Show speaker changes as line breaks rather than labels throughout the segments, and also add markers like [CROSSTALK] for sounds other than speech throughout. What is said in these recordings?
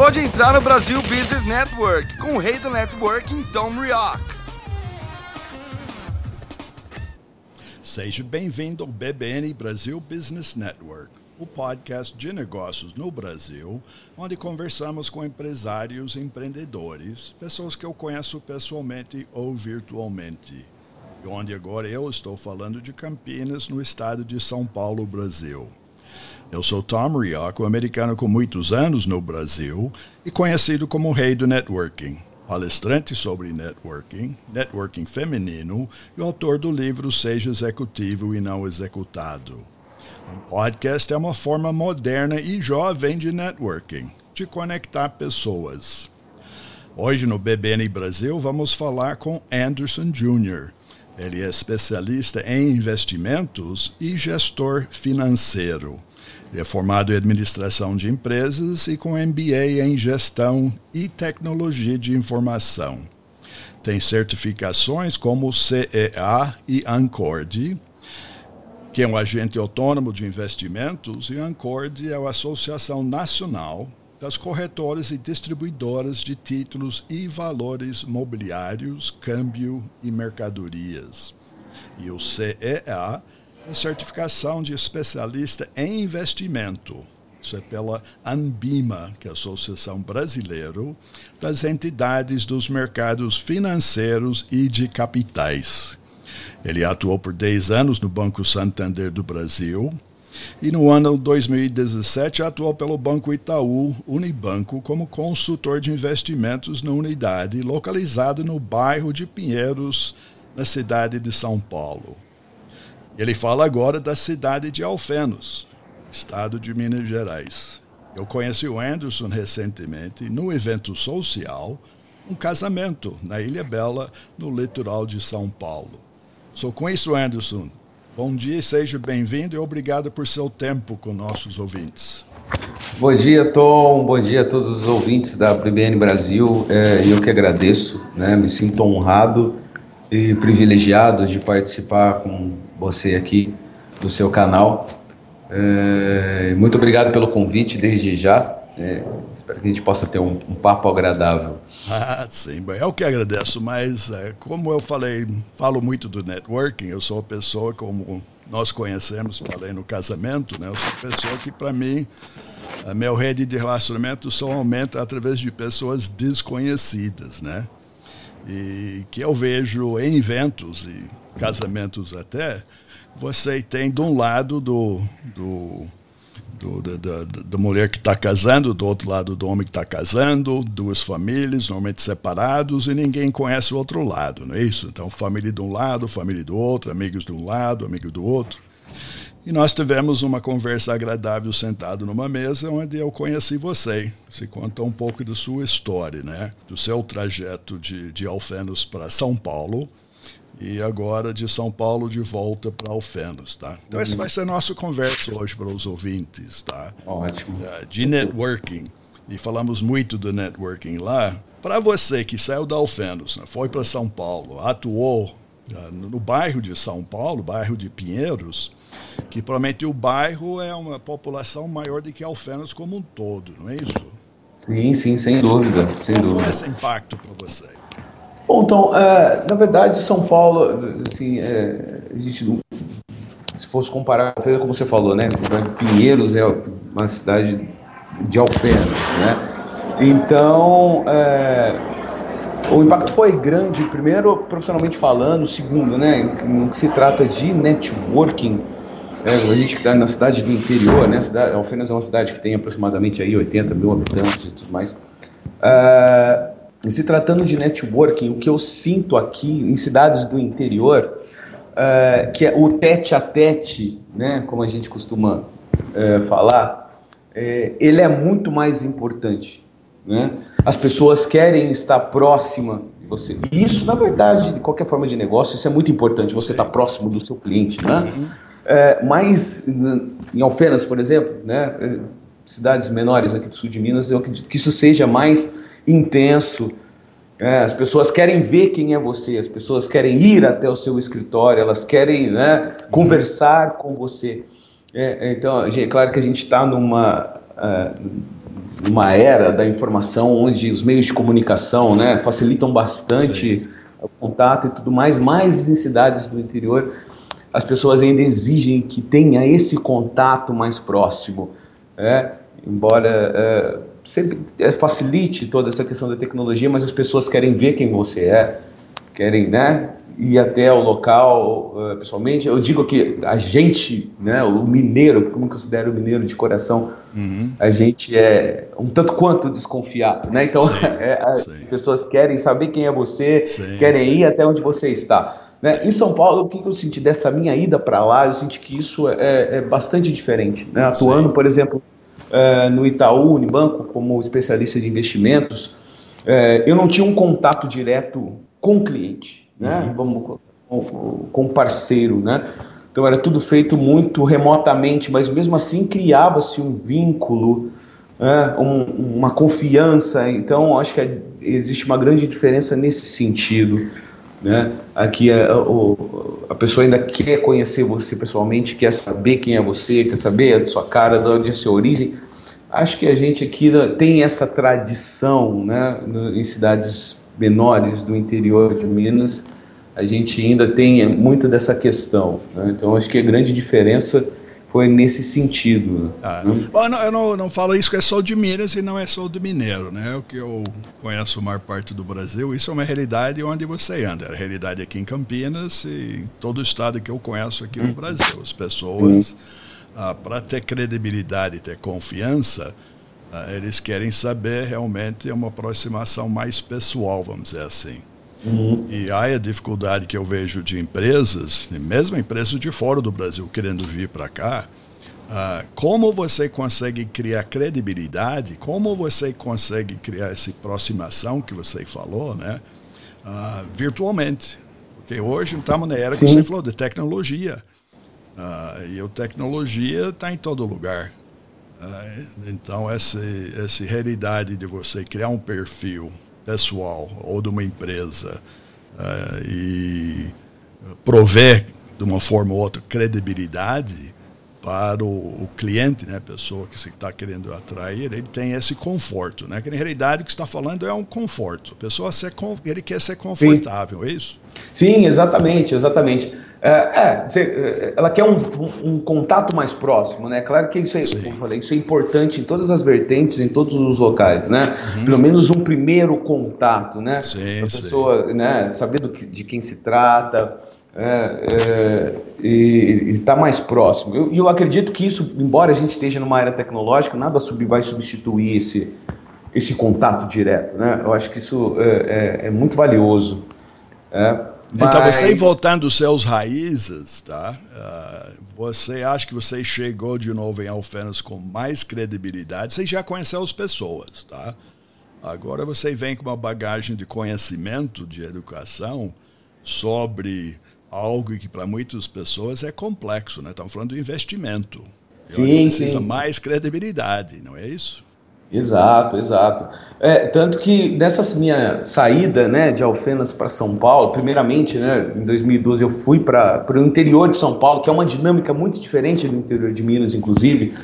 Pode entrar no Brasil Business Network com o rei do networking, Tom Rioch.
Seja bem-vindo ao BBN Brasil Business Network, o podcast de negócios no Brasil, onde conversamos com empresários empreendedores, pessoas que eu conheço pessoalmente ou virtualmente. E onde agora eu estou falando de Campinas, no estado de São Paulo, Brasil. Eu sou Tom Rioch, um americano com muitos anos no Brasil e conhecido como o rei do networking, palestrante sobre networking, networking feminino e autor do livro Seja Executivo e Não Executado. Um podcast é uma forma moderna e jovem de networking, de conectar pessoas. Hoje no BBN Brasil vamos falar com Anderson Jr., ele é especialista em investimentos e gestor financeiro. Ele é formado em administração de empresas e com MBA em gestão e tecnologia de informação. Tem certificações como CEA e ANCORD, que é um agente autônomo de investimentos, e ANCORD é a Associação Nacional das corretoras e distribuidoras de títulos e valores mobiliários, câmbio e mercadorias. E o CEA certificação de especialista em investimento. Isso é pela ANBIMA, que é a Associação Brasileira das Entidades dos Mercados Financeiros e de Capitais. Ele atuou por 10 anos no Banco Santander do Brasil, e no ano 2017 atuou pelo Banco Itaú Unibanco como consultor de investimentos na unidade localizada no bairro de Pinheiros, na cidade de São Paulo. Ele fala agora da cidade de Alfenos, estado de Minas Gerais. Eu conheci o Anderson recentemente no evento social, um casamento na Ilha Bela, no litoral de São Paulo. Sou com isso, Anderson. Bom dia e seja bem-vindo e obrigado por seu tempo com nossos ouvintes.
Bom dia, Tom. Bom dia a todos os ouvintes da BBN Brasil. É, eu que agradeço, né? me sinto honrado e privilegiado de participar com você aqui do seu canal. É, muito obrigado pelo convite desde já. É, espero que a gente possa ter um, um, papo agradável.
Ah, sim, eu que agradeço, mas é, como eu falei, falo muito do networking, eu sou uma pessoa como nós conhecemos, falei no casamento, né? Eu sou uma pessoa que, para mim, a meu rede de relacionamento só aumenta através de pessoas desconhecidas, né? E que eu vejo em eventos e casamentos até, você tem de um lado do, do do, da, da, da, mulher que está casando, do outro lado do homem que está casando, duas famílias, normalmente separados, e ninguém conhece o outro lado, não é isso? Então, família de um lado, família do outro, amigos de um lado, amigo do outro. E nós tivemos uma conversa agradável sentado numa mesa onde eu conheci você. Você conta um pouco da sua história, né? Do seu trajeto de, de Alfenos para São Paulo e agora de São Paulo de volta para Alfenos, tá? Então essa vai ser a nossa conversa hoje para os ouvintes, tá?
Ótimo.
É, de networking. E falamos muito do networking lá. Para você que saiu da Alfenos, né, foi para São Paulo, atuou uh, no bairro de São Paulo, bairro de Pinheiros, que provavelmente o bairro é uma população maior do que Alfenos como um todo, não é isso?
Sim, sim, sem dúvida. Sem
Qual
dúvida.
foi esse impacto para você?
Bom, então, é, na verdade, São Paulo, assim, é, a gente, se fosse comparar, como você falou, né? Pinheiros é uma cidade de Alfenas, né? Então, é, o impacto foi grande, primeiro, profissionalmente falando, segundo, né, no que se trata de networking, é, a gente está na cidade do interior, né, cidade, Alfenas é uma cidade que tem aproximadamente aí 80 mil habitantes e tudo mais. É, se tratando de networking, o que eu sinto aqui em cidades do interior, é, que é o tete a tete, né, como a gente costuma é, falar, é, ele é muito mais importante. Né? As pessoas querem estar próxima de você. E isso, na verdade, de qualquer forma de negócio, isso é muito importante, você estar próximo do seu cliente. Né? Uhum. É, mas em Alfenas, por exemplo, né, é, cidades menores aqui do sul de Minas, eu acredito que isso seja mais intenso. É, as pessoas querem ver quem é você, as pessoas querem ir até o seu escritório, elas querem né, conversar com você. É, então, é claro que a gente está numa, uh, numa era da informação onde os meios de comunicação né, facilitam bastante Sim. o contato e tudo mais, mas em cidades do interior as pessoas ainda exigem que tenha esse contato mais próximo. É, embora é, sempre é, facilite toda essa questão da tecnologia, mas as pessoas querem ver quem você é, querem, né, ir até o local uh, pessoalmente. Eu digo que a gente, né, o mineiro, porque eu me considero mineiro de coração, uhum. a gente é um tanto quanto desconfiado, né? Então [LAUGHS] é, as pessoas querem saber quem é você, querem ir até onde você está. Né? Em São Paulo, o que eu senti dessa minha ida para lá? Eu senti que isso é, é bastante diferente. Né? Atuando, por exemplo, é, no Itaú Unibanco como especialista de investimentos, é, eu não tinha um contato direto com o cliente né? Uhum. Vamos com, com parceiro, né? Então era tudo feito muito remotamente, mas mesmo assim criava-se um vínculo, né? um, uma confiança. Então acho que é, existe uma grande diferença nesse sentido. Né? Aqui a, é, a, pessoa ainda quer conhecer você pessoalmente, quer saber quem é você, quer saber a sua cara, de onde é a sua origem. Acho que a gente aqui tem essa tradição né? em cidades menores do interior de Minas, a gente ainda tem muita dessa questão. Né? Então, acho que a grande diferença foi nesse sentido.
Ah, né? Bom, não, eu não, não falo isso que é só de Minas e não é só do mineiro, né? O que eu conheço a maior parte do Brasil, isso é uma realidade onde você anda. É a realidade aqui em Campinas e em todo o estado que eu conheço aqui no hum. Brasil. As pessoas, ah, para ter credibilidade, ter confiança, ah, eles querem saber realmente uma aproximação mais pessoal, vamos dizer assim. Uhum. E aí a dificuldade que eu vejo de empresas, mesmo empresas de fora do Brasil querendo vir para cá, uh, como você consegue criar credibilidade, como você consegue criar essa aproximação que você falou, né, uh, virtualmente. Porque hoje estamos na era Sim. que você falou de tecnologia. Uh, e a tecnologia está em todo lugar. Ah, então, essa, essa realidade de você criar um perfil pessoal ou de uma empresa uh, e prover de uma forma ou outra credibilidade para o, o cliente, né, a pessoa que você está querendo atrair, ele tem esse conforto, né? Que na realidade o que está falando é um conforto. A pessoa ser, ele quer ser confortável, Sim. é isso?
Sim, exatamente, exatamente. É, é, é, ela quer um, um, um, contato mais próximo, né? Claro que isso é, eu falei, isso é importante em todas as vertentes, em todos os locais, né? Uhum. Pelo menos um primeiro contato, né? Sim, a pessoa, sim. né? Saber do de quem se trata é, é e estar tá mais próximo. E eu, eu, acredito que isso, embora a gente esteja numa era tecnológica, nada sub, vai substituir esse, esse contato direto, né? Eu acho que isso é, é, é muito valioso. É.
Mas... Então, você voltando aos seus raízes, tá? Uh, você acha que você chegou de novo em Alfenas com mais credibilidade? Você já conheceu as pessoas, tá? Agora você vem com uma bagagem de conhecimento, de educação sobre algo que para muitas pessoas é complexo, né? Estamos falando do investimento.
Sim,
precisa
sim.
mais credibilidade, não é isso?
Exato, exato. É, tanto que nessa minha saída né, de Alfenas para São Paulo, primeiramente, né, em 2012, eu fui para o interior de São Paulo, que é uma dinâmica muito diferente do interior de Minas, inclusive,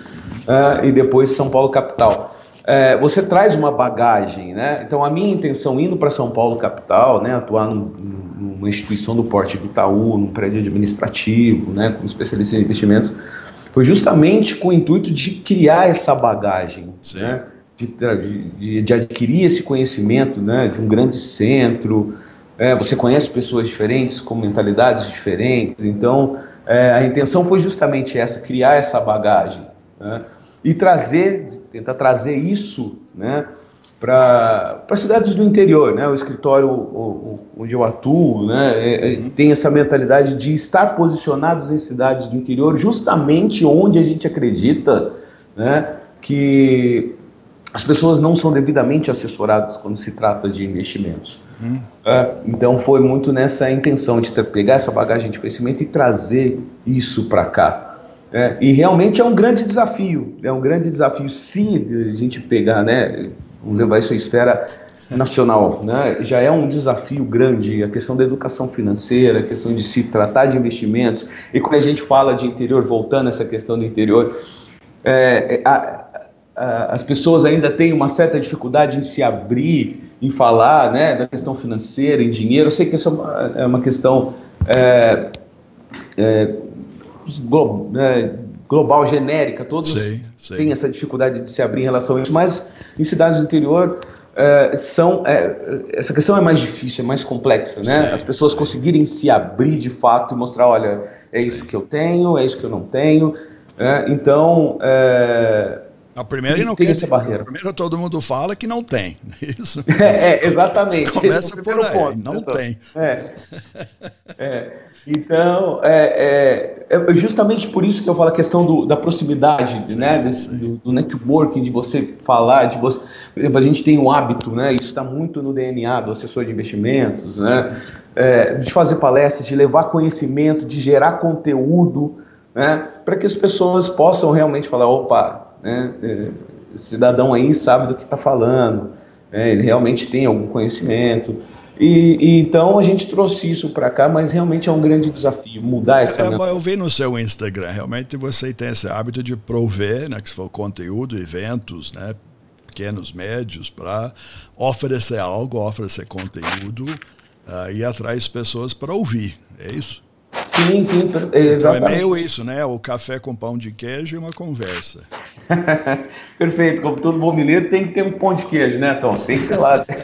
uh, e depois São Paulo capital. É, você traz uma bagagem, né? Então, a minha intenção indo para São Paulo capital, né, atuar num, numa instituição do porte do Itaú, num prédio administrativo, né, como especialista em investimentos, foi justamente com o intuito de criar essa bagagem, né? De, de, de, adquirir esse conhecimento né? de um grande centro. É, você conhece pessoas diferentes, com mentalidades diferentes, então é, a intenção foi justamente essa, criar essa bagagem né? e trazer, tentar trazer isso né? para cidades do interior, né? O escritório o, o, onde eu atuo, né? É, é, tem essa mentalidade de estar posicionados em cidades do interior, justamente onde a gente acredita, né? Que as pessoas não são devidamente assessoradas quando se trata de investimentos. Hum. É, então foi muito nessa intenção de ter, pegar essa bagagem de conhecimento e trazer isso para cá. É, e realmente é um grande desafio, é um grande desafio se a gente pegar, né? vamos levar isso à esfera nacional, né? Já é um desafio grande a questão da educação financeira, a questão de se tratar de investimentos. E quando a gente fala de interior, voltando a essa questão do interior, é, a, a, as pessoas ainda têm uma certa dificuldade em se abrir, em falar, né, da questão financeira, em dinheiro. Eu sei que isso é uma, é uma questão é, é, global, genérica, todos sei, sei. têm essa dificuldade de se abrir em relação a isso, mas em cidades do interior é, são é, essa questão é mais difícil, é mais complexa, né? As pessoas conseguirem se abrir de fato e mostrar, olha, é isso que eu tenho, é isso que eu não tenho. É, então, é,
a primeira não
tem essa barreira.
Primeiro todo mundo fala que não tem. [LAUGHS] Isso. [LAUGHS]
É, é exatamente.
Começa por aí. Ponto, não então. tem.
É. é. Então, é, é, é, justamente por isso que eu falo a questão do, da proximidade, sim, né, desse, do, do, networking, de você falar, de você, por exemplo, a gente tem um hábito, né, isso está muito no DNA do assessor de investimentos, né, é, de fazer palestras, de levar conhecimento, de gerar conteúdo, né, para que as pessoas possam realmente falar, opa, né, é, o cidadão aí sabe do que está falando, né, ele realmente tem algum conhecimento, e, e, então a gente trouxe isso para cá, mas realmente é um grande desafio mudar essa. É,
eu vi no seu Instagram, realmente você tem esse hábito de prover, né, que se for conteúdo, eventos, né, pequenos, médios, para oferecer algo, oferecer conteúdo uh, e atrair as pessoas para ouvir. É isso?
Sim, sim, exatamente. Então
é meio isso, né? O café com pão de queijo e uma conversa. [LAUGHS]
Perfeito. Como todo bom mineiro, tem que ter um pão de queijo, né, Tom? Tem que ter lá. [LAUGHS]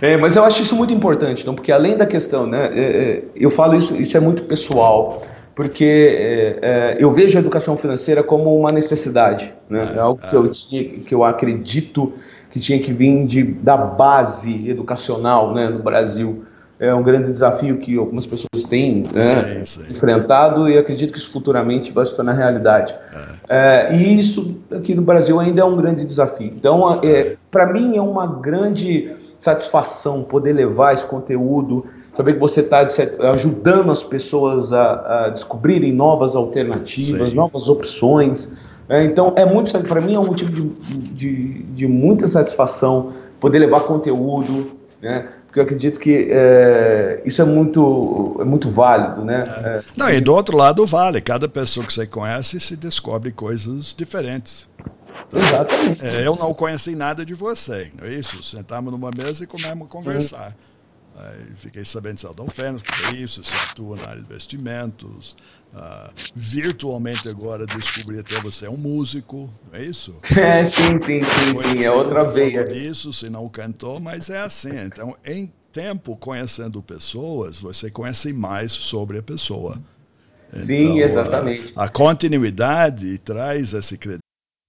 É, mas eu acho isso muito importante, então, porque além da questão, né, é, é, eu falo isso, isso é muito pessoal, porque é, é eu vejo a educação financeira como uma necessidade, né, é algo que eu, tinha, que eu acredito que tinha que vir de, da base educacional né, no Brasil. É um grande desafio que algumas pessoas têm né, sim, sim. enfrentado e acredito que isso futuramente vai se tornar realidade. É. e isso aqui no Brasil ainda é um grande desafio. Então, para mim, é uma grande satisfação poder levar esse conteúdo, saber que você está ajudando as pessoas a, a, descobrirem novas alternativas, Sim. novas opções. É, então, é muito para mim é um motivo de, de, de, muita satisfação poder levar conteúdo, né? Porque eu acredito que é, isso é muito, é muito válido, né? É.
Não, e do outro lado vale. Cada pessoa que você conhece se descobre coisas diferentes.
Exatamente.
É, eu não conheci nada de você, não é isso? Sentamos numa mesa e começamos a conversar. Aí fiquei sabendo se é Fênix, que é isso, se atua na área de investimentos. Uh, virtualmente agora descobri até você é um músico, não é isso? [LAUGHS]
É, sim, sim, sim, sim. é outra veia.
disso, se não cantou, mas é assim. Então, em tempo conhecendo pessoas, você conhece mais sobre a pessoa.
Sim, então, exatamente.
A, a continuidade traz esse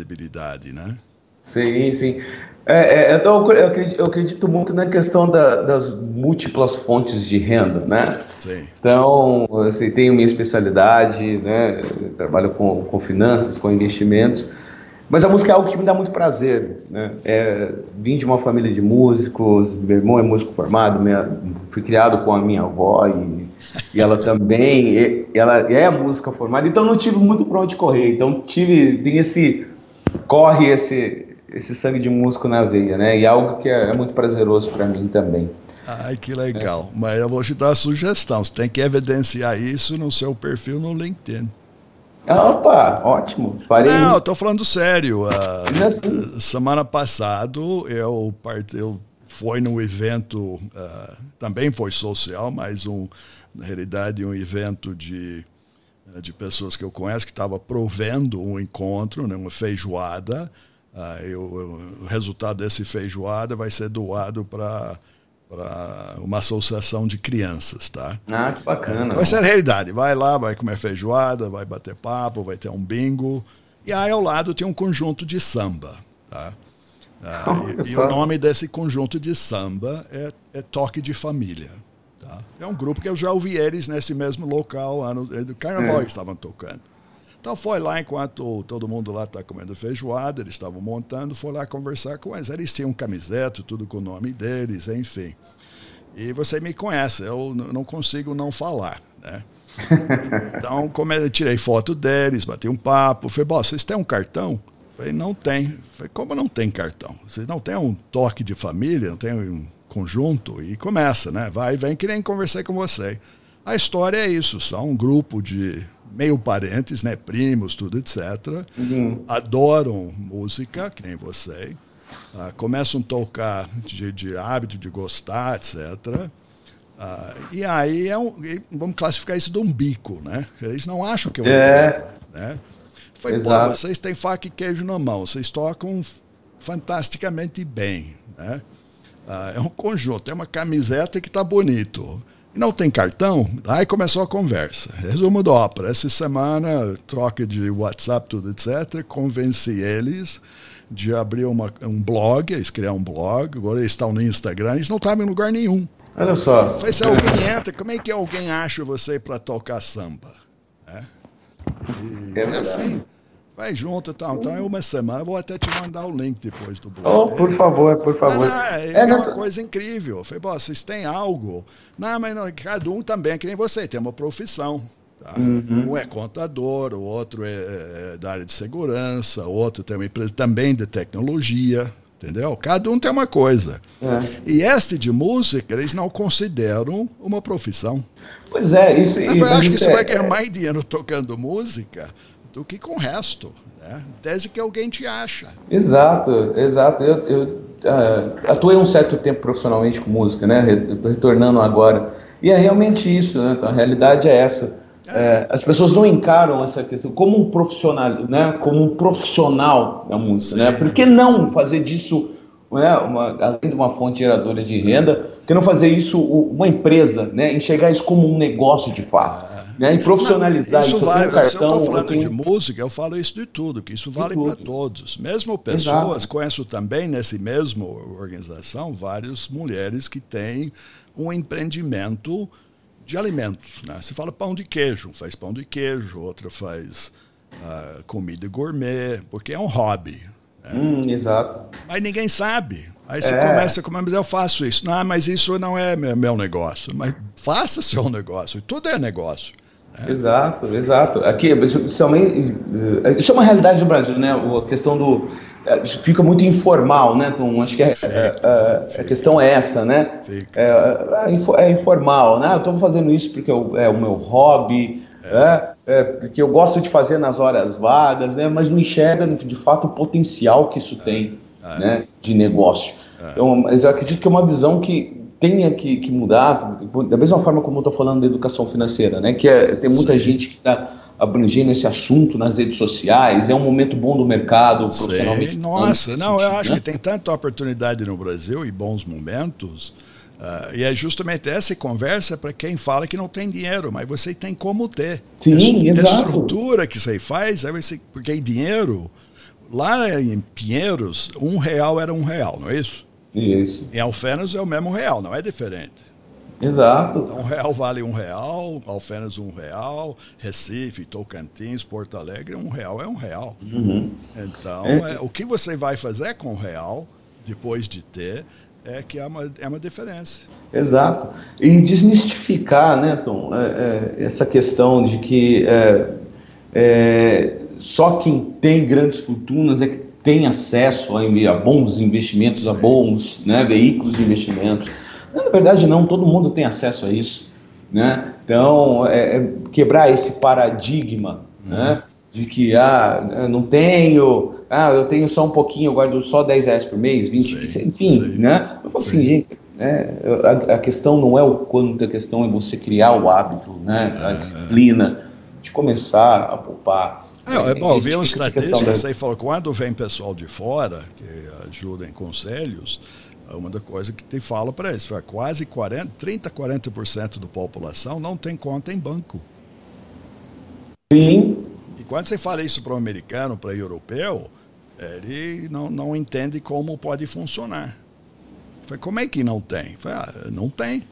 Visibilidade, né?
Sim, sim. É, é, então, eu, acredito, eu acredito muito na questão da, das múltiplas fontes de renda, né?
Sim.
Então, assim, tenho minha especialidade, né? Eu trabalho com, com finanças, com investimentos, mas a música é algo que me dá muito prazer, né? É, vim de uma família de músicos, meu irmão é músico formado, minha, fui criado com a minha avó e, e ela também, e, ela é música formada, então não tive muito para onde correr, então tive, tem esse, corre esse esse sangue de músico na veia, né? E algo que é, é muito prazeroso para mim também.
Ai, que legal. É. Mas eu vou te dar a sugestão. Você tem que evidenciar isso no seu perfil no LinkedIn.
Opa, ótimo.
Farei Não, tô falando sério. Uh, semana passada eu, part... eu fui num evento, uh, também foi social, mas um, na realidade um evento de, de pessoas que eu conheço que estava provendo um encontro, né, uma feijoada, ah, eu, o resultado desse feijoada vai ser doado para para uma associação de crianças, tá?
Ah, que bacana. Então,
vai ser a realidade. Vai lá, vai comer feijoada, vai bater papo, vai ter um bingo. E aí ao lado tem um conjunto de samba, tá? Ah, e, e, o nome desse conjunto de samba é, é Toque de Família. É um grupo que eu já ouvi eles nesse mesmo local, ano, do carnaval é. estavam tocando. Então foi lá, enquanto todo mundo lá está comendo feijoada, eles estavam montando, foi lá conversar com eles. Eles tinham camiseta, tudo com o nome deles, enfim. E você me conhece, eu não consigo não falar, né? [LAUGHS] Então, como eu tirei foto deles, bati um papo, falei, Bom, vocês têm um cartão? falei, não tem. falei, como não tem cartão? Vocês não têm um toque de família, não tem um conjunto? E começa, né? Vai, vem que nem conversei com você. A história é isso, são um grupo de meio parentes, né, primos, tudo, etc. Uhum. Adoram música, que nem você. Uh, começam a tocar de, de, hábito, de gostar, etc. Uh, ah, e aí é um, vamos classificar isso de um bico, né? Eles não acham que é um
é.
bico, né? Foi, pô, vocês têm faca e queijo na mão, vocês tocam fantasticamente bem, né? Uh, é um conjunto, é uma camiseta que está bonito. E não tem cartão? Aí começou a conversa. Resumo da ópera. Essa semana, troca de WhatsApp, tudo, etc. Convenci eles de abrir uma, um blog, eles criaram um blog. Agora eles estão no Instagram. Eles não estavam em lugar nenhum.
Olha só.
Falei, se alguém entra, como é que alguém acha você para tocar samba? É,
e, é, é assim.
Vai junto e tal. Então é uma semana. Vou até te mandar o link depois do blog.
Oh, por favor, por favor.
Não, é, é, é uma coisa incrível. Eu falei, vocês têm algo. Não, mas não, cada um também, é que nem você, tem uma profissão. Tá? Uhum. Um é contador, o outro é, é da área de segurança, o outro tem uma empresa também de tecnologia. Entendeu? Cada um tem uma coisa. É. E este de música, eles não consideram uma profissão.
Pois é, isso.
Eu acho que você é, vai ganhar mais dinheiro tocando música do que com o resto. Né? Tese que alguém te acha.
Exato, exato. Eu, eu uh, atuei um certo tempo profissionalmente com música, né? Estou retornando agora. E é realmente isso, né? Então, a realidade é essa. É, as pessoas não encaram essa questão como um profissional, né? Como um profissional da música, né? Sim, né? Por que não fazer disso, né? Uma, além de uma fonte geradora de renda, por que não fazer isso uma empresa, né? Enxergar isso como um negócio de fato? Né? E profissionalizar
não, isso. Vale, um cartão, se eu estou falando tenho... de música, eu falo isso de tudo, que isso vale para todos. Mesmo pessoas, Exato. conheço também nesse mesmo organização várias mulheres que têm um empreendimento de alimentos. Né? Você fala pão de queijo, faz pão de queijo, outra faz uh, comida gourmet, porque é um hobby.
Né? Hum, exato.
Mas ninguém sabe. Aí você é. começa a mas eu faço isso. Não, mas isso não é meu negócio. Mas faça seu negócio. Tudo é negócio.
É. Exato, exato. Aqui, isso, é, isso é uma realidade do Brasil, né? A questão do. É, fica muito informal, né, Tom? Acho que é, é, a questão é essa, né? É, é, informal, né? Eu estou fazendo isso porque eu, é o meu hobby, é. porque eu gosto de fazer nas horas vagas, né? Mas não enxerga, de fato, o potencial que isso tem né, de negócio. Então, mas eu acredito que é uma visão que tenha que, que mudar, da mesma forma como eu estou falando da educação financeira, né? Que é, tem muita Sim. gente que está abrangendo esse assunto nas redes sociais, é um momento bom do mercado, profissionalmente.
Sim, nossa, não, sentido, eu acho né? que tem tanta oportunidade no Brasil e bons momentos. Uh, e é justamente essa conversa para quem fala que não tem dinheiro, mas você tem como ter.
Sim,
a,
exato.
A estrutura que você faz, é você, porque dinheiro, lá em Pinheiros, um real era um real, não é isso?
Isso.
Em Alfenas é o mesmo real, não é diferente.
Exato.
Então, um real vale um real, Alfenas um real, Recife, Tocantins, Porto Alegre, um real é um real.
Uhum.
Então, é. É, o que você vai fazer com o real, depois de ter, é que é uma, é uma diferença.
Exato. E desmistificar, né, Tom, é, é, essa questão de que é, é, só quem tem grandes fortunas é que tem acesso a, a bons investimentos, a bons né, veículos de investimentos. Na verdade, não, todo mundo tem acesso a isso. Né? Então, é, é quebrar esse paradigma uhum. né? de que ah, não tenho, ah, eu tenho só um pouquinho, eu guardo só 10 reais por mês, 20, sei, enfim, sei. né? Eu falo assim, gente, é, a, a, questão não é o quanto, a questão é você criar o hábito, né? a é, disciplina de começar a poupar.
É, é bom, ver uma estatística, você falou, quando vem pessoal de fora, que ajuda em conselhos, é uma das coisas que te falo para eles, quase 40, 30, 40% da população não tem conta em banco.
Sim.
E quando você fala isso para um americano, para um europeu, ele não, não entende como pode funcionar. Falei, como é que não tem? Falei, ah, não tem.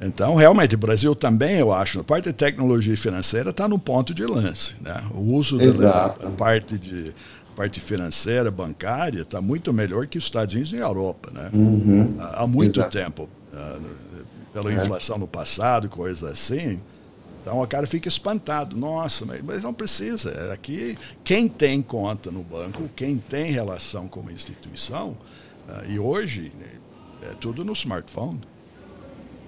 Então, realmente, o Brasil também, eu acho, na parte de tecnologia financeira, está no ponto de lance. Né? O uso da, da parte de parte financeira, bancária, está muito melhor que os Estados Unidos e a Europa, né?
Uhum.
Há muito Exato. tempo, uh, pela é. inflação no passado, coisas assim. Então o cara fica espantado. Nossa, mas não precisa. É aqui, quem tem conta no banco, quem tem relação com uma instituição, uh, e hoje é tudo no smartphone.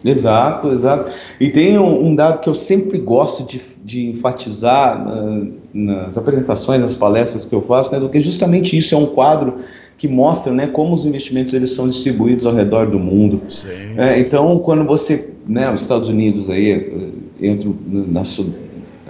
Exato, exato. E tem um, um, dado que eu sempre gosto de, de enfatizar uh, nas apresentações, nas palestras que eu faço, né, do que justamente isso é um quadro que mostra né, como os investimentos eles são distribuídos ao redor do mundo.
Sim,
é,
sim.
Então, quando você, né, os Estados Unidos aí, eh, entra na sua,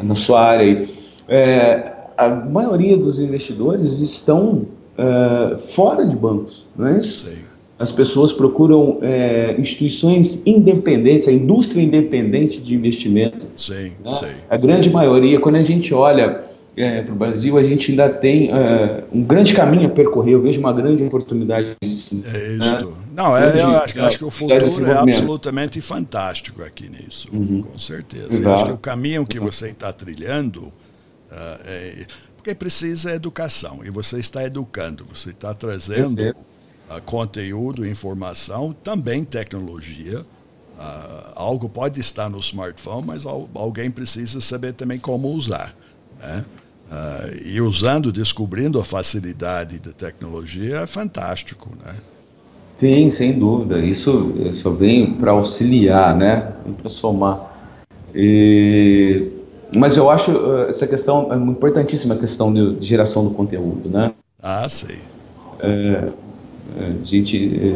na sua área aí, é, a maioria dos investidores estão uh, fora de bancos, não é isso?
Sim
as pessoas procuram é, instituições independentes, a indústria independente de investimento.
Sim,
né?
sim.
A grande maioria, quando a gente olha é, para o Brasil, a gente ainda tem é, um grande caminho a percorrer. Eu vejo uma grande oportunidade.
É isso. Né? Não, é, acho, acho, que o futuro é absolutamente fantástico aqui nisso, uhum. com certeza. Eu acho que o caminho que você está trilhando, uh, é, porque precisa educação, e você está educando, você está trazendo uh, conteúdo, informação, também tecnologia. Uh, algo pode estar no smartphone, mas alguém precisa saber também como usar. Né? Uh, e usando, descobrindo a facilidade da tecnologia é fantástico, né?
Sim, sem dúvida. Isso só vem para auxiliar, né? Para somar. E... Mas eu acho essa questão é importantíssima, a questão de geração do conteúdo, né?
Ah, sei.
É, a gente, é,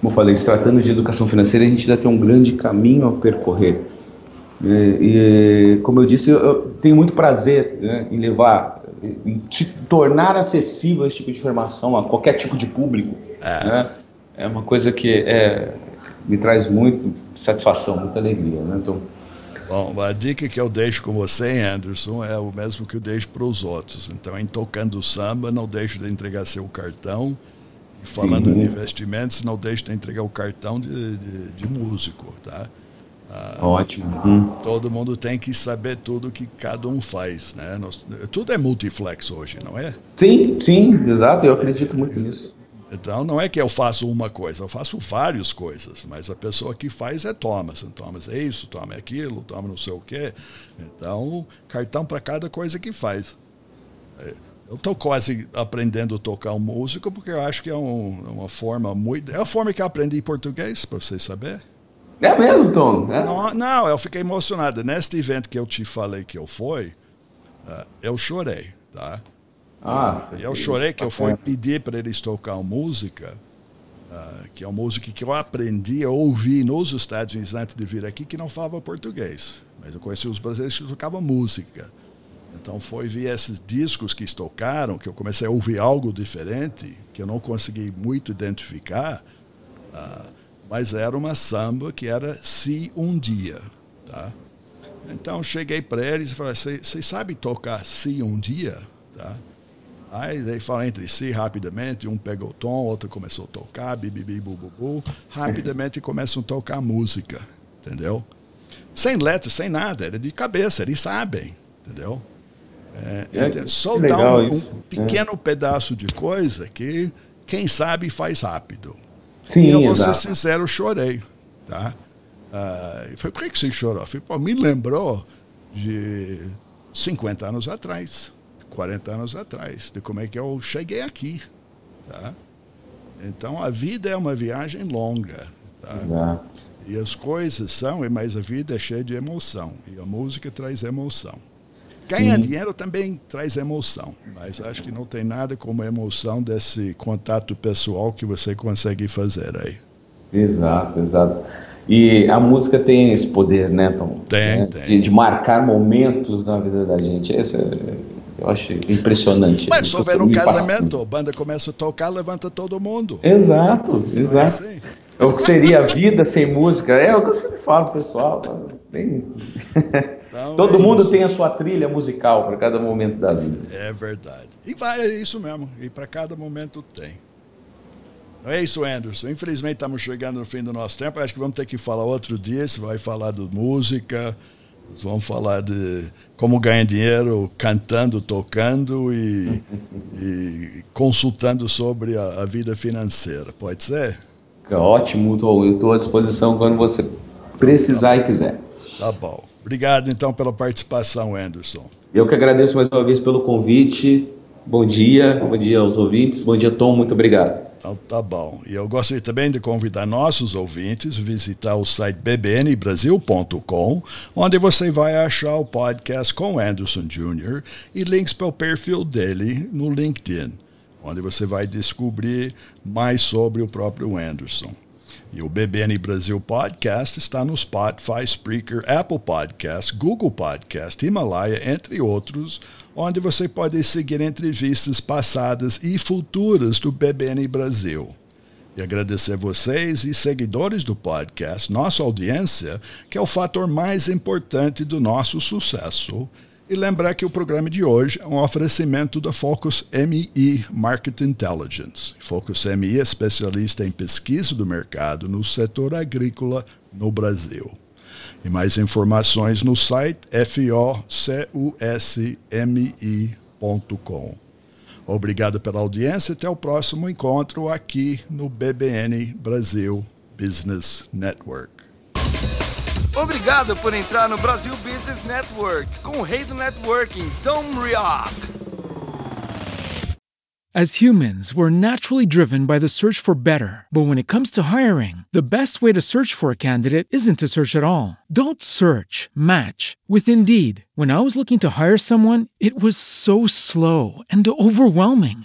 como eu falei, se tratando de educação financeira, a gente ainda tem um grande caminho a percorrer. É, e, como eu disse, eu tenho muito prazer né, em levar, em tornar acessível esse tipo de informação a qualquer tipo de público. É, né? é uma coisa que é, me traz muito satisfação, muita alegria. Né? Então,
Bom, a dica que eu deixo com você, Anderson, é o mesmo que eu deixo para os outros. Então, em tocando samba, não deixe de entregar seu cartão Falando em investimentos, não deixe de entregar o cartão de, de, de músico, tá?
Ah, Ótimo. Hum.
Todo mundo tem que saber tudo que cada um faz, né? Nós, tudo é multiflex hoje, não é?
Sim, sim, exato. Eu acredito muito nisso.
Então não é que eu faço uma coisa, eu faço várias coisas, mas a pessoa que faz é Thomas. Thomas é isso, Thomas é aquilo, Thomas não sei o quê. Então, cartão para cada coisa que faz. É. Eu estou quase aprendendo a tocar música porque eu acho que é um, uma forma muito. É a forma que eu aprendi português, para você saber.
É mesmo, Tom?
É? Não, não, eu fiquei emocionado. Neste evento que eu te falei que eu fui, uh, eu chorei, tá?
Ah,
eu chorei que eu fui pedir para eles tocar música uh, que é uma música que eu aprendi a ouvir nos Estados Unidos antes de vir aqui, que não falava português. Mas eu conheci os brasileiros que tocavam música. Então foi ver esses discos que tocaram que eu comecei a ouvir algo diferente, que eu não consegui muito identificar, uh, mas era uma samba que era Se Um Dia. Tá? Então cheguei para eles e falei, vocês sabem tocar Se Um Dia? Tá? Aí eles falam entre si rapidamente, um pegou o tom, outro começou a tocar, bibibi, bububu. Rapidamente começam a tocar música, entendeu? Sem letra, sem nada, era de cabeça, eles sabem, entendeu? É, é, só dar um, um, né? pequeno é. pedaço de coisa que quem sabe faz rápido.
Sim,
e eu
vou
ser sincero, chorei. Tá? Ah, foi por que você chorou? Falei, pô, me lembrou de 50 anos atrás, 40 anos atrás, de como é que eu cheguei aqui. Tá? Então a vida é uma viagem longa. Tá?
Exato.
E as coisas são, mas a vida é cheia de emoção. E a música traz emoção. Ganhar Sim. dinheiro também traz emoção, mas acho que não tem nada como a emoção desse contato pessoal que você consegue fazer aí.
Exato, exato. E a música tem esse poder, né, Tom?
Tem,
né?
tem.
De, de, marcar momentos na vida da gente. Esse é, eu acho impressionante.
Mas só ver um casamento, a banda começa a tocar, levanta todo mundo.
Exato, é exato. É, assim? é o que seria a vida sem música. É o que eu sempre falo, pessoal. Tem... [LAUGHS] Então, Todo é mundo isso. tem a sua trilha musical para cada momento da vida.
É verdade. E vai, é isso mesmo. E para cada momento tem. Não é isso, Anderson. Infelizmente estamos chegando no fim do nosso tempo. Acho que vamos ter que falar outro dia. Você vai falar de música, vamos falar de como ganhar dinheiro cantando, tocando e, e consultando sobre a, a, vida financeira. Pode ser?
Ótimo, eu estou à disposição quando você precisar e quiser.
Tá bom. Obrigado, então, pela participação, Anderson.
Eu que agradeço mais uma vez pelo convite. Bom dia, bom dia aos ouvintes. Bom dia, Tom. Muito obrigado.
Então, tá bom. E eu gostaria também de convidar nossos ouvintes a visitar o site bbnbrasil.com, onde você vai achar o podcast com Anderson Jr. e links para o perfil dele no LinkedIn, onde você vai descobrir mais sobre o próprio Anderson. E o BBN Brasil Podcast está no Spotify, Spreaker, Apple Podcast, Google Podcast, Himalaya, entre outros, onde você pode seguir entrevistas passadas e futuras do BBN Brasil. E agradecer vocês e seguidores do podcast, nossa audiência, que é o fator mais importante do nosso sucesso e lembrar que o programa de hoje é um oferecimento da Focus MI Market Intelligence. Focus MI é especialista em pesquisa do mercado no setor agrícola no Brasil. E mais informações no site focusmi.com. Obrigado pela audiência. Até o próximo encontro aqui no BBN Brasil Business Network.
Obrigado por entrar no Brasil Business Network com o rei do networking, Tom Rioch.
As humans, we're naturally driven by the search for better. But when it comes to hiring, the best way to search for a candidate isn't to search at all. Don't search, match with Indeed. When I was looking to hire someone, it was so slow and overwhelming.